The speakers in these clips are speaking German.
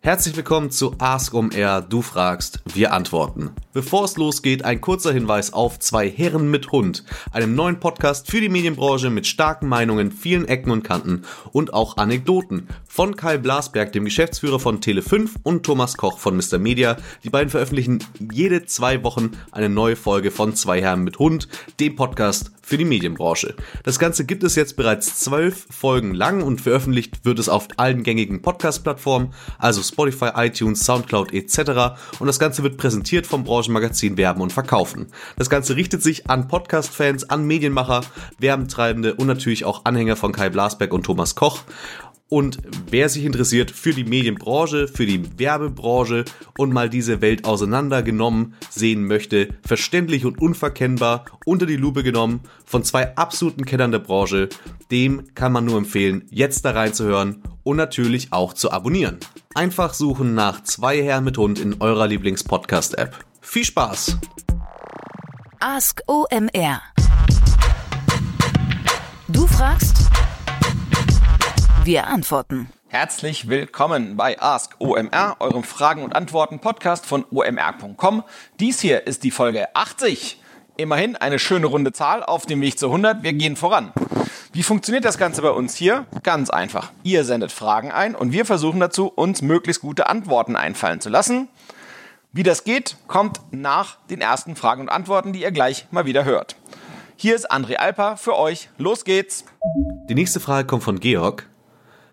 Herzlich willkommen zu Ask um Air. Du fragst, wir antworten. Bevor es losgeht, ein kurzer Hinweis auf Zwei Herren mit Hund, einem neuen Podcast für die Medienbranche mit starken Meinungen, vielen Ecken und Kanten und auch Anekdoten. Von Kai Blasberg, dem Geschäftsführer von Tele5 und Thomas Koch von Mr. Media. Die beiden veröffentlichen jede zwei Wochen eine neue Folge von Zwei Herren mit Hund, dem Podcast für die Medienbranche. Das Ganze gibt es jetzt bereits zwölf Folgen lang und veröffentlicht wird es auf allen gängigen Podcast-Plattformen, also Spotify, iTunes, Soundcloud etc. Und das Ganze wird präsentiert vom Branchenmagazin Werben und Verkaufen. Das Ganze richtet sich an Podcast-Fans, an Medienmacher, Werbentreibende und natürlich auch Anhänger von Kai Blasberg und Thomas Koch. Und wer sich interessiert für die Medienbranche, für die Werbebranche und mal diese Welt auseinandergenommen sehen möchte, verständlich und unverkennbar unter die Lupe genommen von zwei absoluten Kennern der Branche, dem kann man nur empfehlen, jetzt da reinzuhören und natürlich auch zu abonnieren. Einfach suchen nach zwei Herren mit Hund in eurer Lieblingspodcast-App. Viel Spaß! Ask OMR. Du fragst, wir antworten. Herzlich willkommen bei Ask OMR, eurem Fragen- und Antworten-Podcast von omr.com. Dies hier ist die Folge 80. Immerhin eine schöne runde Zahl auf dem Weg zu 100. Wir gehen voran. Wie funktioniert das Ganze bei uns hier? Ganz einfach. Ihr sendet Fragen ein und wir versuchen dazu, uns möglichst gute Antworten einfallen zu lassen. Wie das geht, kommt nach den ersten Fragen und Antworten, die ihr gleich mal wieder hört. Hier ist André Alper für euch. Los geht's! Die nächste Frage kommt von Georg.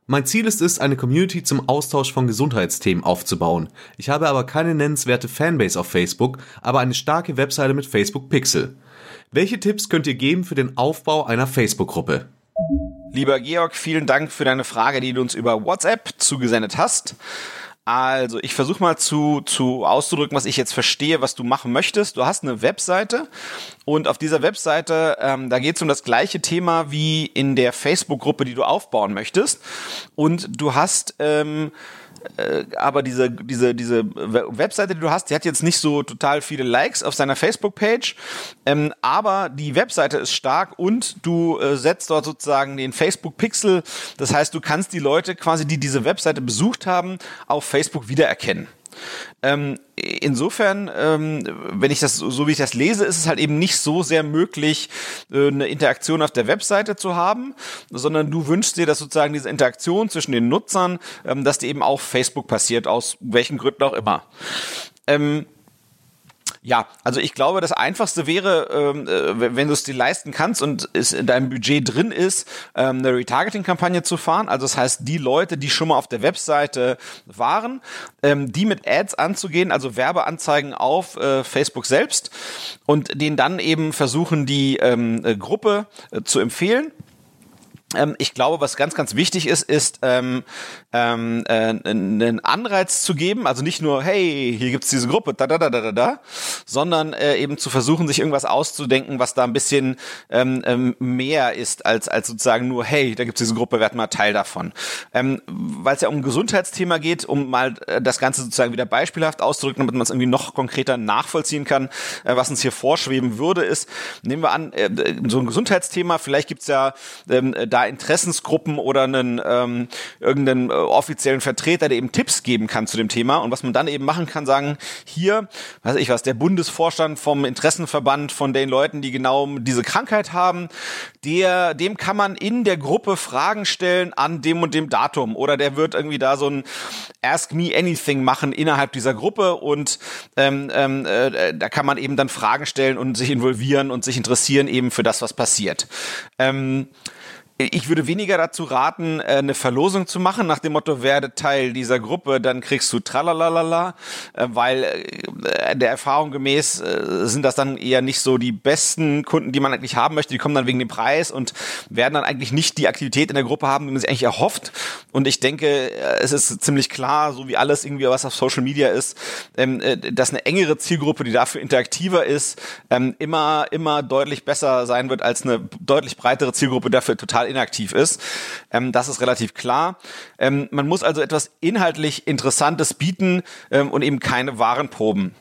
Mein Ziel ist es, eine Community zum Austausch von Gesundheitsthemen aufzubauen. Ich habe aber keine nennenswerte Fanbase auf Facebook, aber eine starke Webseite mit Facebook Pixel. Welche Tipps könnt ihr geben für den Aufbau einer Facebook-Gruppe? Lieber Georg, vielen Dank für deine Frage, die du uns über WhatsApp zugesendet hast. Also, ich versuche mal zu, zu auszudrücken, was ich jetzt verstehe, was du machen möchtest. Du hast eine Webseite und auf dieser Webseite, ähm, da geht es um das gleiche Thema wie in der Facebook-Gruppe, die du aufbauen möchtest. Und du hast ähm, äh, aber diese, diese, diese Webseite, die du hast, die hat jetzt nicht so total viele Likes auf seiner Facebook-Page, ähm, aber die Webseite ist stark und du äh, setzt dort sozusagen den Facebook-Pixel. Das heißt, du kannst die Leute quasi, die diese Webseite besucht haben, auf Facebook wiedererkennen. Ähm, insofern, ähm, wenn ich das so wie ich das lese, ist es halt eben nicht so sehr möglich, äh, eine Interaktion auf der Webseite zu haben, sondern du wünschst dir, dass sozusagen diese Interaktion zwischen den Nutzern, ähm, dass die eben auf Facebook passiert, aus welchen Gründen auch immer. Ähm, ja, also ich glaube, das Einfachste wäre, ähm, äh, wenn du es dir leisten kannst und es in deinem Budget drin ist, ähm, eine Retargeting-Kampagne zu fahren. Also das heißt, die Leute, die schon mal auf der Webseite waren, ähm, die mit Ads anzugehen, also Werbeanzeigen auf äh, Facebook selbst und denen dann eben versuchen, die ähm, äh, Gruppe äh, zu empfehlen ich glaube, was ganz, ganz wichtig ist, ist ähm, ähm, äh, einen Anreiz zu geben, also nicht nur, hey, hier gibt's diese Gruppe, da, da, da, da, da, da, sondern äh, eben zu versuchen, sich irgendwas auszudenken, was da ein bisschen ähm, ähm, mehr ist, als, als sozusagen nur, hey, da gibt's diese Gruppe, werd mal Teil davon. Ähm, Weil es ja um ein Gesundheitsthema geht, um mal äh, das Ganze sozusagen wieder beispielhaft auszudrücken, damit man es irgendwie noch konkreter nachvollziehen kann, äh, was uns hier vorschweben würde, ist, nehmen wir an, äh, so ein Gesundheitsthema, vielleicht gibt's ja ähm, da Interessensgruppen oder einen ähm, irgendeinen äh, offiziellen Vertreter, der eben Tipps geben kann zu dem Thema. Und was man dann eben machen kann, sagen, hier, weiß ich was, der Bundesvorstand vom Interessenverband von den Leuten, die genau diese Krankheit haben, der, dem kann man in der Gruppe Fragen stellen an dem und dem Datum. Oder der wird irgendwie da so ein Ask Me Anything machen innerhalb dieser Gruppe und ähm, ähm, äh, da kann man eben dann Fragen stellen und sich involvieren und sich interessieren eben für das, was passiert. Ähm, ich würde weniger dazu raten, äh, eine Verlosung zu machen, nach dem Motto, werde Teil dieser Gruppe, dann kriegst du tralalala, äh, weil äh, der Erfahrung gemäß sind das dann eher nicht so die besten Kunden, die man eigentlich haben möchte. Die kommen dann wegen dem Preis und werden dann eigentlich nicht die Aktivität in der Gruppe haben, die man sich eigentlich erhofft. Und ich denke, es ist ziemlich klar, so wie alles irgendwie, was auf Social Media ist, ähm, dass eine engere Zielgruppe, die dafür interaktiver ist, ähm, immer, immer deutlich besser sein wird als eine deutlich breitere Zielgruppe, dafür total total inaktiv ist. Ähm, das ist relativ klar. Ähm, man muss also etwas inhaltlich Interessantes bieten ähm, und eben keine Warenproben.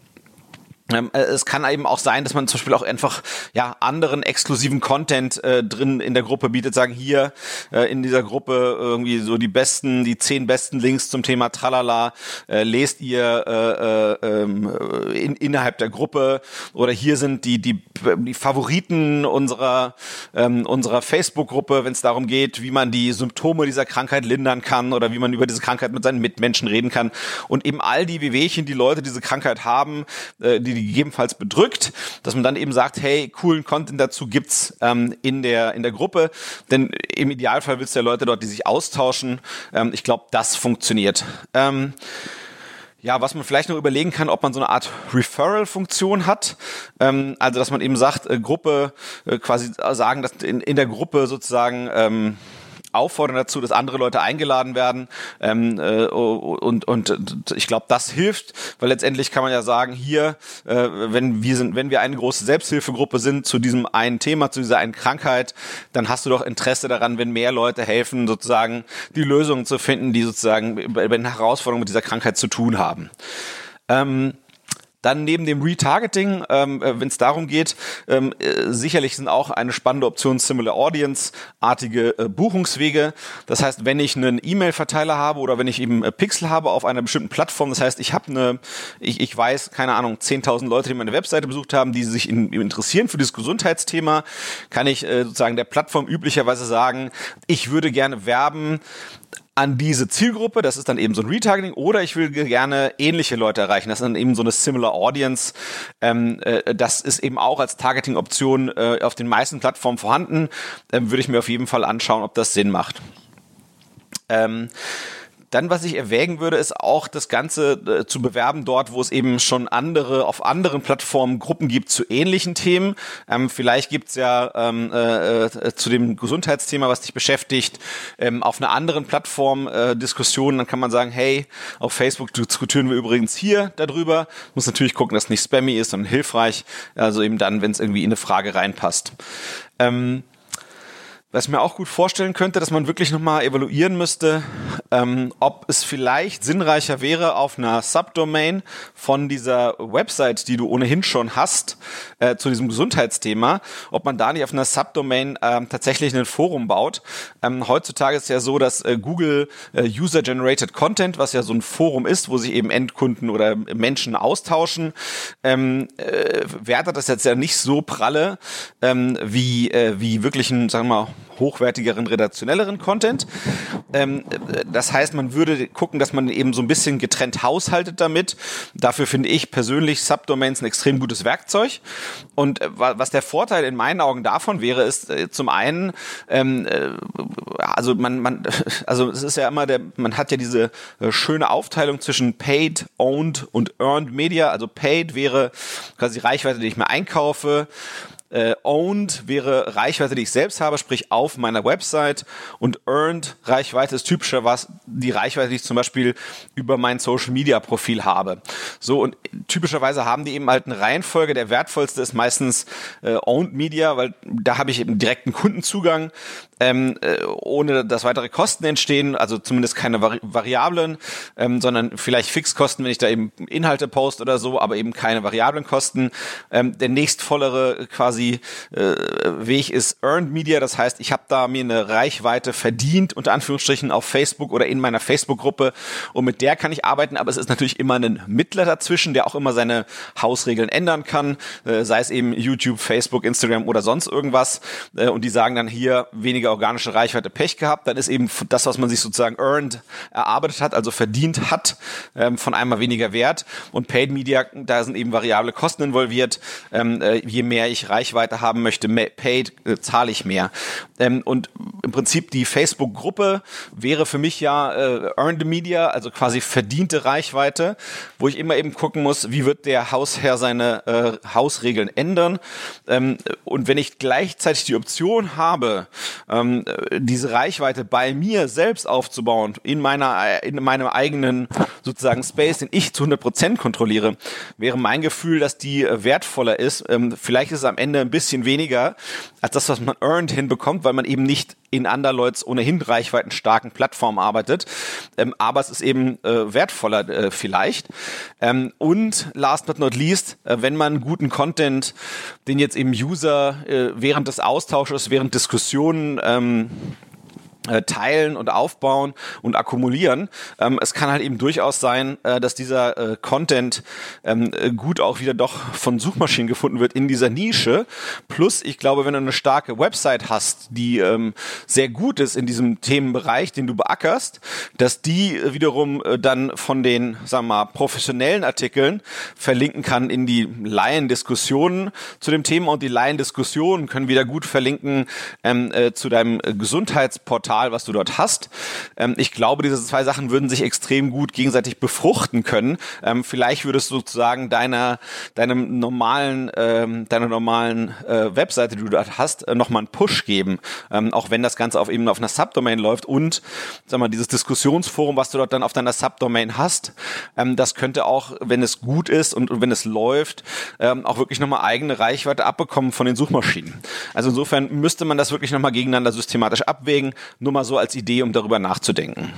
Ähm, äh, es kann eben auch sein, dass man zum Beispiel auch einfach ja anderen exklusiven Content äh, drin in der Gruppe bietet, sagen hier äh, in dieser Gruppe irgendwie so die besten, die zehn besten Links zum Thema Tralala äh, lest ihr äh, äh, ähm, in, innerhalb der Gruppe. Oder hier sind die die, die Favoriten unserer ähm, unserer Facebook-Gruppe, wenn es darum geht, wie man die Symptome dieser Krankheit lindern kann oder wie man über diese Krankheit mit seinen Mitmenschen reden kann. Und eben all die Wehwehchen, die Leute diese Krankheit haben, äh, die die gegebenenfalls bedrückt, dass man dann eben sagt, hey, coolen Content dazu gibt's ähm, in der in der Gruppe, denn im Idealfall willst du ja Leute dort, die sich austauschen. Ähm, ich glaube, das funktioniert. Ähm, ja, was man vielleicht noch überlegen kann, ob man so eine Art Referral-Funktion hat. Ähm, also, dass man eben sagt, äh, Gruppe, äh, quasi sagen, dass in, in der Gruppe sozusagen ähm, auffordern dazu, dass andere Leute eingeladen werden. Ähm, äh, und, und ich glaube, das hilft, weil letztendlich kann man ja sagen, hier, äh, wenn wir sind, wenn wir eine große Selbsthilfegruppe sind zu diesem einen Thema, zu dieser einen Krankheit, dann hast du doch Interesse daran, wenn mehr Leute helfen, sozusagen die Lösungen zu finden, die sozusagen bei den Herausforderungen mit dieser Krankheit zu tun haben. Ähm, dann neben dem Retargeting, ähm, äh, wenn es darum geht, ähm, äh, sicherlich sind auch eine spannende Option Similar Audience-artige äh, Buchungswege. Das heißt, wenn ich einen E-Mail-Verteiler habe oder wenn ich eben äh, Pixel habe auf einer bestimmten Plattform, das heißt, ich habe eine, ich, ich weiß, keine Ahnung, 10.000 Leute, die meine Webseite besucht haben, die sich in, interessieren für dieses Gesundheitsthema, kann ich äh, sozusagen der Plattform üblicherweise sagen, ich würde gerne werben an diese Zielgruppe, das ist dann eben so ein Retargeting, oder ich will gerne ähnliche Leute erreichen, das ist dann eben so eine Similar Audience. Ähm, äh, das ist eben auch als Targeting-Option äh, auf den meisten Plattformen vorhanden. Ähm, würde ich mir auf jeden Fall anschauen, ob das Sinn macht. Ähm, dann, was ich erwägen würde, ist auch das Ganze äh, zu bewerben dort, wo es eben schon andere, auf anderen Plattformen Gruppen gibt zu ähnlichen Themen. Ähm, vielleicht gibt's ja ähm, äh, äh, zu dem Gesundheitsthema, was dich beschäftigt, ähm, auf einer anderen Plattform äh, Diskussionen. Dann kann man sagen, hey, auf Facebook diskutieren wir übrigens hier darüber. Muss natürlich gucken, dass es nicht spammy ist, sondern hilfreich. Also eben dann, wenn es irgendwie in eine Frage reinpasst. Ähm, was ich mir auch gut vorstellen könnte, dass man wirklich nochmal evaluieren müsste, ähm, ob es vielleicht sinnreicher wäre, auf einer Subdomain von dieser Website, die du ohnehin schon hast, äh, zu diesem Gesundheitsthema, ob man da nicht auf einer Subdomain ähm, tatsächlich ein Forum baut. Ähm, heutzutage ist ja so, dass äh, Google äh, User-Generated Content, was ja so ein Forum ist, wo sich eben Endkunden oder Menschen austauschen, ähm, äh, wertet das jetzt ja nicht so pralle ähm, wie, äh, wie wirklich ein, sagen wir mal, hochwertigeren, redaktionelleren Content. Ähm, das heißt, man würde gucken, dass man eben so ein bisschen getrennt haushaltet damit. Dafür finde ich persönlich Subdomains ein extrem gutes Werkzeug. Und äh, was der Vorteil in meinen Augen davon wäre, ist äh, zum einen, ähm, äh, also man, man, also es ist ja immer der, man hat ja diese äh, schöne Aufteilung zwischen Paid, Owned und Earned Media. Also Paid wäre quasi Reichweite, die ich mir einkaufe äh, owned wäre Reichweite, die ich selbst habe, sprich auf meiner Website. Und earned Reichweite ist typischerweise die Reichweite, die ich zum Beispiel über mein Social Media Profil habe. So und typischerweise haben die eben halt eine Reihenfolge. Der wertvollste ist meistens äh, owned Media, weil da habe ich eben direkten Kundenzugang ähm, äh, ohne dass weitere Kosten entstehen, also zumindest keine Vari Variablen, ähm, sondern vielleicht Fixkosten, wenn ich da eben Inhalte post oder so, aber eben keine variablen Kosten. Ähm, der nächstvollere quasi äh, Weg ist Earned Media, das heißt, ich habe da mir eine Reichweite verdient, unter Anführungsstrichen auf Facebook oder in meiner Facebook-Gruppe. Und mit der kann ich arbeiten, aber es ist natürlich immer ein Mittler dazwischen, der auch immer seine Hausregeln ändern kann, äh, sei es eben YouTube, Facebook, Instagram oder sonst irgendwas. Äh, und die sagen dann hier weniger organische Reichweite Pech gehabt, dann ist eben das, was man sich sozusagen earned erarbeitet hat, also verdient hat, ähm, von einmal weniger wert. Und Paid Media, da sind eben variable Kosten involviert. Ähm, äh, je mehr ich Reichweite haben möchte, paid äh, zahle ich mehr. Ähm, und im Prinzip die Facebook-Gruppe wäre für mich ja äh, Earned Media, also quasi verdiente Reichweite, wo ich immer eben gucken muss, wie wird der Hausherr seine äh, Hausregeln ändern. Ähm, und wenn ich gleichzeitig die Option habe, ähm, diese Reichweite bei mir selbst aufzubauen, in meiner, in meinem eigenen sozusagen Space, den ich zu 100 Prozent kontrolliere, wäre mein Gefühl, dass die wertvoller ist. Ähm, vielleicht ist es am Ende Ende ein bisschen weniger als das, was man earned hinbekommt, weil man eben nicht in Underlords ohnehin reichweitenstarken Plattformen arbeitet. Ähm, aber es ist eben äh, wertvoller äh, vielleicht. Ähm, und last but not least, äh, wenn man guten Content, den jetzt eben User äh, während des Austausches, während Diskussionen ähm, äh, teilen und aufbauen und akkumulieren. Ähm, es kann halt eben durchaus sein, äh, dass dieser äh, Content ähm, äh, gut auch wieder doch von Suchmaschinen gefunden wird in dieser Nische. Plus, ich glaube, wenn du eine starke Website hast, die ähm, sehr gut ist in diesem Themenbereich, den du beackerst, dass die wiederum äh, dann von den, sagen wir mal, professionellen Artikeln verlinken kann in die Laiendiskussionen zu dem Thema und die Laiendiskussionen können wieder gut verlinken ähm, äh, zu deinem Gesundheitsportal Portal, was du dort hast. Ähm, ich glaube, diese zwei Sachen würden sich extrem gut gegenseitig befruchten können. Ähm, vielleicht würdest du sozusagen deiner, deinem normalen, ähm, deiner normalen äh, Webseite, die du dort hast, äh, nochmal einen Push geben. Ähm, auch wenn das Ganze auf eben auf einer Subdomain läuft und, sag mal, dieses Diskussionsforum, was du dort dann auf deiner Subdomain hast, ähm, das könnte auch, wenn es gut ist und, und wenn es läuft, ähm, auch wirklich nochmal eigene Reichweite abbekommen von den Suchmaschinen. Also insofern müsste man das wirklich nochmal gegeneinander systematisch abwägen. Nur mal so als Idee, um darüber nachzudenken.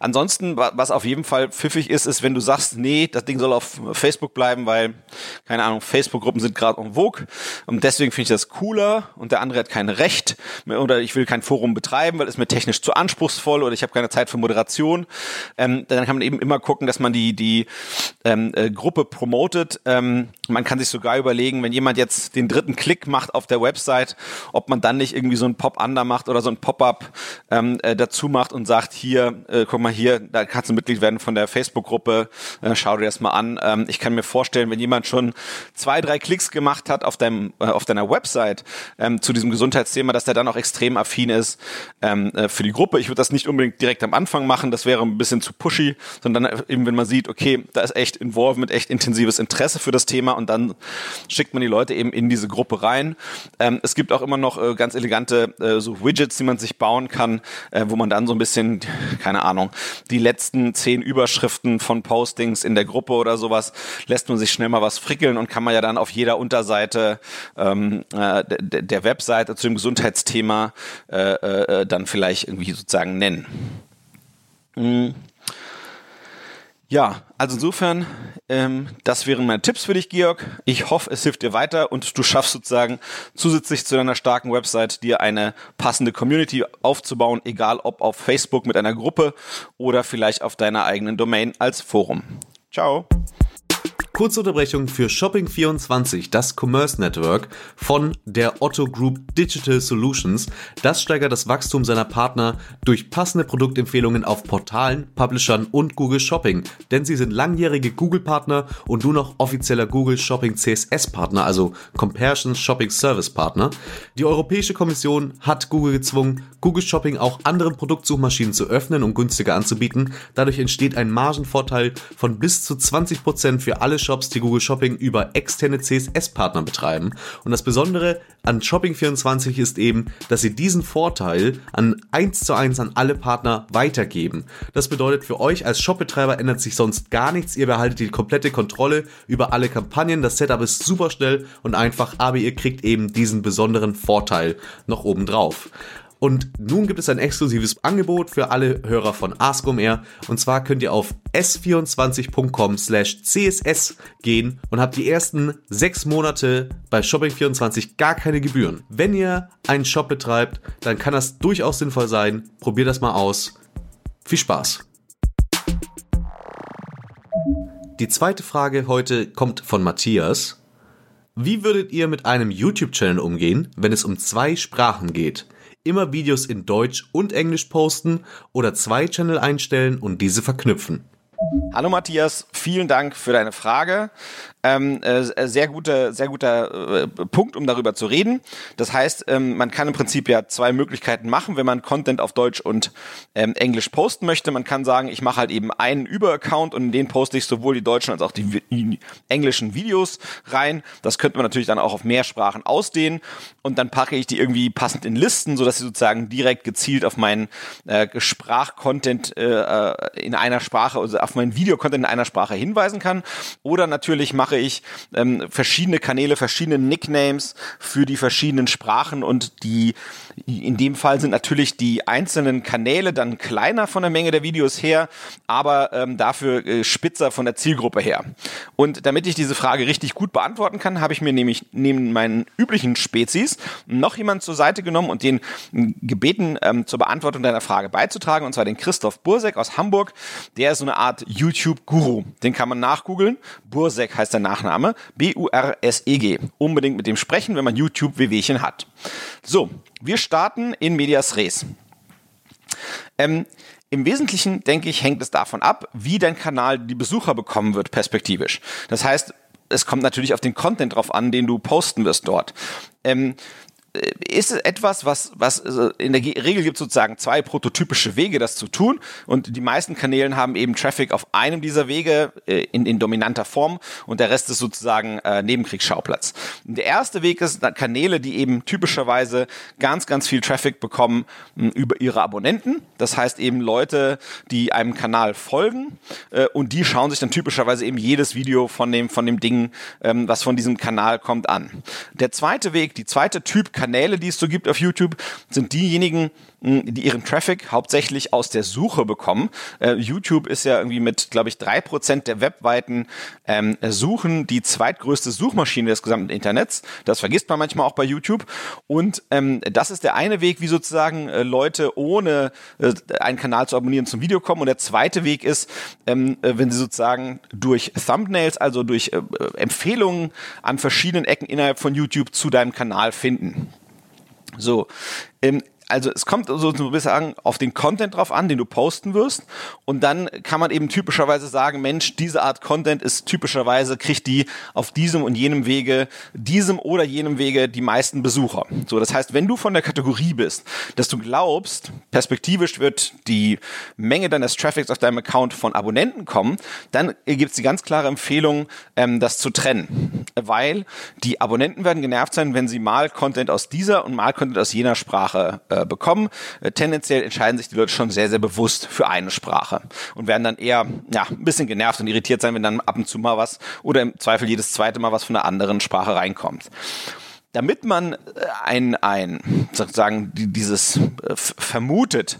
Ansonsten, was auf jeden Fall pfiffig ist, ist, wenn du sagst, nee, das Ding soll auf Facebook bleiben, weil, keine Ahnung, Facebook-Gruppen sind gerade en vogue und deswegen finde ich das cooler und der andere hat kein Recht oder ich will kein Forum betreiben, weil es mir technisch zu anspruchsvoll oder ich habe keine Zeit für Moderation. Ähm, dann kann man eben immer gucken, dass man die, die ähm, äh, Gruppe promotet. Ähm, man kann sich sogar überlegen, wenn jemand jetzt den dritten Klick macht auf der Website, ob man dann nicht irgendwie so ein Pop-Under macht oder so ein Pop-up ähm, äh, dazu macht und sagt, hier, äh, guck mal hier, da kannst du Mitglied werden von der Facebook-Gruppe, äh, schau dir das mal an. Ähm, ich kann mir vorstellen, wenn jemand schon zwei, drei Klicks gemacht hat auf, deinem, äh, auf deiner Website ähm, zu diesem Gesundheitsthema, dass der dann auch extrem affin ist ähm, äh, für die Gruppe. Ich würde das nicht unbedingt direkt am Anfang machen, das wäre ein bisschen zu pushy, sondern eben, wenn man sieht, okay, da ist echt Involvement, echt intensives Interesse für das Thema und dann schickt man die Leute eben in diese Gruppe rein. Ähm, es gibt auch immer noch äh, ganz elegante äh, so Widgets, die man sich bauen kann, äh, wo man dann so ein bisschen, keine Ahnung, die letzten zehn Überschriften von Postings in der Gruppe oder sowas, lässt man sich schnell mal was frickeln und kann man ja dann auf jeder Unterseite ähm, äh, der, Webseite zu dem Gesundheitsthema äh, äh, dann vielleicht irgendwie sozusagen nennen. Mhm. Ja, also insofern, ähm, das wären meine Tipps für dich, Georg. Ich hoffe, es hilft dir weiter und du schaffst sozusagen zusätzlich zu deiner starken Website dir eine passende Community aufzubauen, egal ob auf Facebook mit einer Gruppe oder vielleicht auf deiner eigenen Domain als Forum. Ciao. Kurze Unterbrechung für Shopping24, das Commerce Network von der Otto Group Digital Solutions. Das steigert das Wachstum seiner Partner durch passende Produktempfehlungen auf Portalen, Publishern und Google Shopping. Denn sie sind langjährige Google-Partner und nun noch offizieller Google Shopping CSS-Partner, also Comparison Shopping Service Partner. Die Europäische Kommission hat Google gezwungen, Google Shopping auch anderen Produktsuchmaschinen zu öffnen und günstiger anzubieten. Dadurch entsteht ein Margenvorteil von bis zu 20% für alle Shops, die Google Shopping über externe CSS-Partner betreiben. Und das Besondere an Shopping24 ist eben, dass sie diesen Vorteil an 1 zu 1 an alle Partner weitergeben. Das bedeutet, für euch als Shopbetreiber ändert sich sonst gar nichts. Ihr behaltet die komplette Kontrolle über alle Kampagnen. Das Setup ist super schnell und einfach, aber ihr kriegt eben diesen besonderen Vorteil noch oben drauf. Und nun gibt es ein exklusives Angebot für alle Hörer von AskOMR. Und zwar könnt ihr auf s24.com slash css gehen und habt die ersten sechs Monate bei Shopping24 gar keine Gebühren. Wenn ihr einen Shop betreibt, dann kann das durchaus sinnvoll sein. Probiert das mal aus. Viel Spaß! Die zweite Frage heute kommt von Matthias. Wie würdet ihr mit einem YouTube-Channel umgehen, wenn es um zwei Sprachen geht? Immer Videos in Deutsch und Englisch posten oder zwei Channel einstellen und diese verknüpfen. Hallo Matthias, vielen Dank für deine Frage. Ähm, äh, sehr guter, sehr guter äh, Punkt, um darüber zu reden. Das heißt, ähm, man kann im Prinzip ja zwei Möglichkeiten machen, wenn man Content auf Deutsch und ähm, Englisch posten möchte. Man kann sagen, ich mache halt eben einen Über-Account und in den poste ich sowohl die deutschen als auch die, die englischen Videos rein. Das könnte man natürlich dann auch auf mehr Sprachen ausdehnen und dann packe ich die irgendwie passend in Listen, sodass sie sozusagen direkt gezielt auf meinen äh, Sprachcontent äh, äh in einer Sprache, also auf meinen Videocontent in einer Sprache hinweisen kann. Oder natürlich mache ich ähm, verschiedene Kanäle, verschiedene Nicknames für die verschiedenen Sprachen und die in dem Fall sind natürlich die einzelnen Kanäle dann kleiner von der Menge der Videos her, aber ähm, dafür äh, spitzer von der Zielgruppe her. Und damit ich diese Frage richtig gut beantworten kann, habe ich mir nämlich neben meinen üblichen Spezies noch jemand zur Seite genommen und den gebeten, ähm, zur Beantwortung deiner Frage beizutragen, und zwar den Christoph Bursek aus Hamburg. Der ist so eine Art YouTube-Guru. Den kann man nachgoogeln. Bursek heißt der Nachname. B-U-R-S-E-G. Unbedingt mit dem sprechen, wenn man YouTube-WWchen hat. So, wir starten in Medias Res. Ähm, im Wesentlichen, denke ich, hängt es davon ab, wie dein Kanal die Besucher bekommen wird, perspektivisch. Das heißt, es kommt natürlich auf den Content drauf an, den du posten wirst dort. Ähm, äh, ist es etwas, was, was äh, in der Regel gibt sozusagen zwei prototypische Wege, das zu tun. Und die meisten Kanälen haben eben Traffic auf einem dieser Wege äh, in, in dominanter Form und der Rest ist sozusagen äh, Nebenkriegsschauplatz. Der erste Weg ist Kanäle, die eben typischerweise ganz, ganz viel Traffic bekommen über ihre Abonnenten. Das heißt eben Leute, die einem Kanal folgen äh, und die schauen sich dann typischerweise eben jedes Video von dem, von dem Ding, ähm, was von diesem Kanal kommt, an. Der zweite Weg, die zweite Typ Kanäle, die es so gibt auf YouTube, sind diejenigen, die ihren Traffic hauptsächlich aus der Suche bekommen. Äh, YouTube ist ja irgendwie mit, glaube ich, drei Prozent der webweiten ähm, Suchen die zweitgrößte Suchmaschine des gesamten Internets. Das vergisst man manchmal auch bei YouTube. Und ähm, das ist der eine Weg, wie sozusagen äh, Leute ohne äh, einen Kanal zu abonnieren zum Video kommen. Und der zweite Weg ist, ähm, äh, wenn sie sozusagen durch Thumbnails, also durch äh, Empfehlungen an verschiedenen Ecken innerhalb von YouTube zu deinem Kanal finden. So, ähm, also es kommt so ein bisschen auf den Content drauf an, den du posten wirst. Und dann kann man eben typischerweise sagen, Mensch, diese Art Content ist typischerweise, kriegt die auf diesem und jenem Wege, diesem oder jenem Wege die meisten Besucher. So, das heißt, wenn du von der Kategorie bist, dass du glaubst, perspektivisch wird die Menge deines Traffics auf deinem Account von Abonnenten kommen, dann gibt es die ganz klare Empfehlung, ähm, das zu trennen. Weil die Abonnenten werden genervt sein, wenn sie mal Content aus dieser und mal Content aus jener Sprache äh, äh, bekommen. Äh, tendenziell entscheiden sich die Leute schon sehr, sehr bewusst für eine Sprache und werden dann eher ja, ein bisschen genervt und irritiert sein, wenn dann ab und zu mal was oder im Zweifel jedes zweite Mal was von einer anderen Sprache reinkommt damit man äh, ein, ein sozusagen dieses äh, vermutet,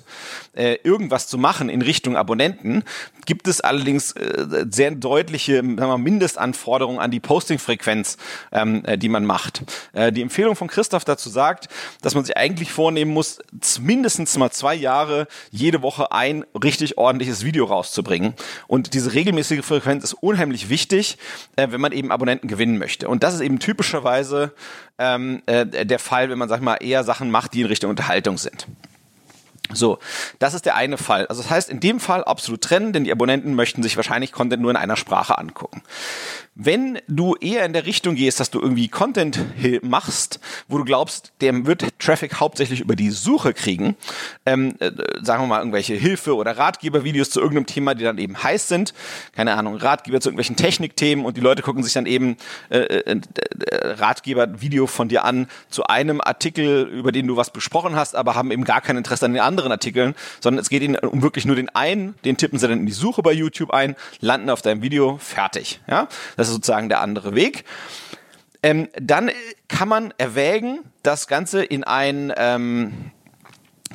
äh, irgendwas zu machen in Richtung Abonnenten, gibt es allerdings sehr deutliche wir, Mindestanforderungen an die Postingfrequenz, ähm, äh, die man macht. Die Empfehlung von Christoph dazu sagt, dass man sich eigentlich vornehmen muss, mindestens mal zwei Jahre jede Woche ein richtig ordentliches Video rauszubringen. Und diese regelmäßige Frequenz ist unheimlich wichtig, wenn man eben Abonnenten gewinnen möchte. Und das ist eben typischerweise ähm, äh, der Fall, wenn man, sag mal, eher Sachen macht, die in Richtung Unterhaltung sind. So, das ist der eine Fall. Also das heißt, in dem Fall absolut trennen, denn die Abonnenten möchten sich wahrscheinlich Content nur in einer Sprache angucken. Wenn du eher in der Richtung gehst, dass du irgendwie Content machst, wo du glaubst, der wird Traffic hauptsächlich über die Suche kriegen, ähm, äh, sagen wir mal irgendwelche Hilfe- oder Ratgebervideos zu irgendeinem Thema, die dann eben heiß sind, keine Ahnung, Ratgeber zu irgendwelchen Technikthemen und die Leute gucken sich dann eben äh, äh, äh Ratgebervideo von dir an zu einem Artikel, über den du was besprochen hast, aber haben eben gar kein Interesse an den anderen Artikeln, sondern es geht ihnen um wirklich nur den einen, den tippen sie dann in die Suche bei YouTube ein, landen auf deinem Video, fertig. Ja? Das ist sozusagen der andere Weg. Ähm, dann kann man erwägen, das Ganze in ein ähm,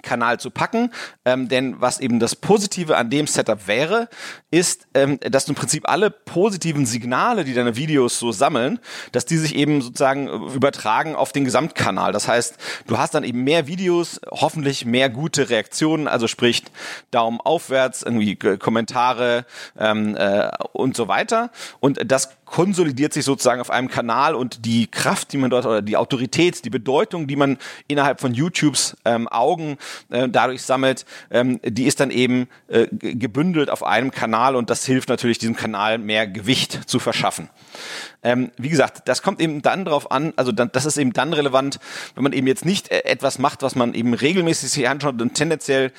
Kanal zu packen. Ähm, denn was eben das Positive an dem Setup wäre, ist, ähm, dass du im Prinzip alle positiven Signale, die deine Videos so sammeln, dass die sich eben sozusagen übertragen auf den Gesamtkanal. Das heißt, du hast dann eben mehr Videos, hoffentlich mehr gute Reaktionen, also sprich Daumen aufwärts, irgendwie Kommentare ähm, äh, und so weiter. Und das konsolidiert sich sozusagen auf einem Kanal und die Kraft, die man dort oder die Autorität, die Bedeutung, die man innerhalb von YouTubes ähm, Augen äh, dadurch sammelt, ähm, die ist dann eben äh, gebündelt auf einem Kanal und das hilft natürlich diesem Kanal mehr Gewicht zu verschaffen. Ähm, wie gesagt, das kommt eben dann drauf an, also dann, das ist eben dann relevant, wenn man eben jetzt nicht äh, etwas macht, was man eben regelmäßig sich anschaut und tendenziell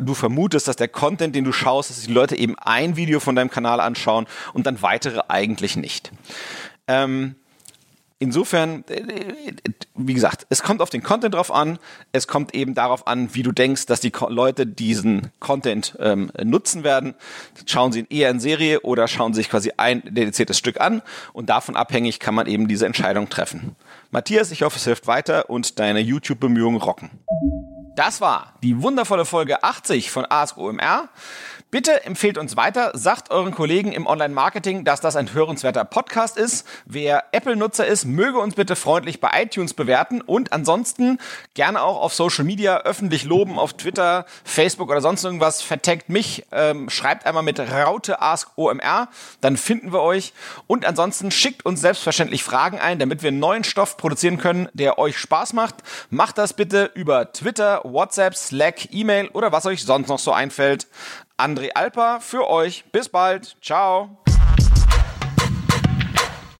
du vermutest, dass der Content, den du schaust, dass die Leute eben ein Video von deinem Kanal anschauen und dann weitere eigentlich nicht. Ähm, Insofern, äh, wie gesagt, es kommt auf den Content drauf an. Es kommt eben darauf an, wie du denkst, dass die Leute diesen Content ähm, nutzen werden. Schauen sie ihn eher in Serie oder schauen sich quasi ein dediziertes Stück an und davon abhängig kann man eben diese Entscheidung treffen. Matthias, ich hoffe, es hilft weiter und deine YouTube-Bemühungen rocken. Das war die wundervolle Folge 80 von Ask OMR. Bitte empfehlt uns weiter, sagt euren Kollegen im Online-Marketing, dass das ein hörenswerter Podcast ist. Wer Apple-Nutzer ist, möge uns bitte freundlich bei iTunes bewerten und ansonsten gerne auch auf Social Media öffentlich loben, auf Twitter, Facebook oder sonst irgendwas. Vertagt mich, ähm, schreibt einmal mit Raute Ask OMR, dann finden wir euch. Und ansonsten schickt uns selbstverständlich Fragen ein, damit wir neuen Stoff produzieren können, der euch Spaß macht. Macht das bitte über Twitter, WhatsApp, Slack, E-Mail oder was euch sonst noch so einfällt. André Alper für euch. Bis bald. Ciao.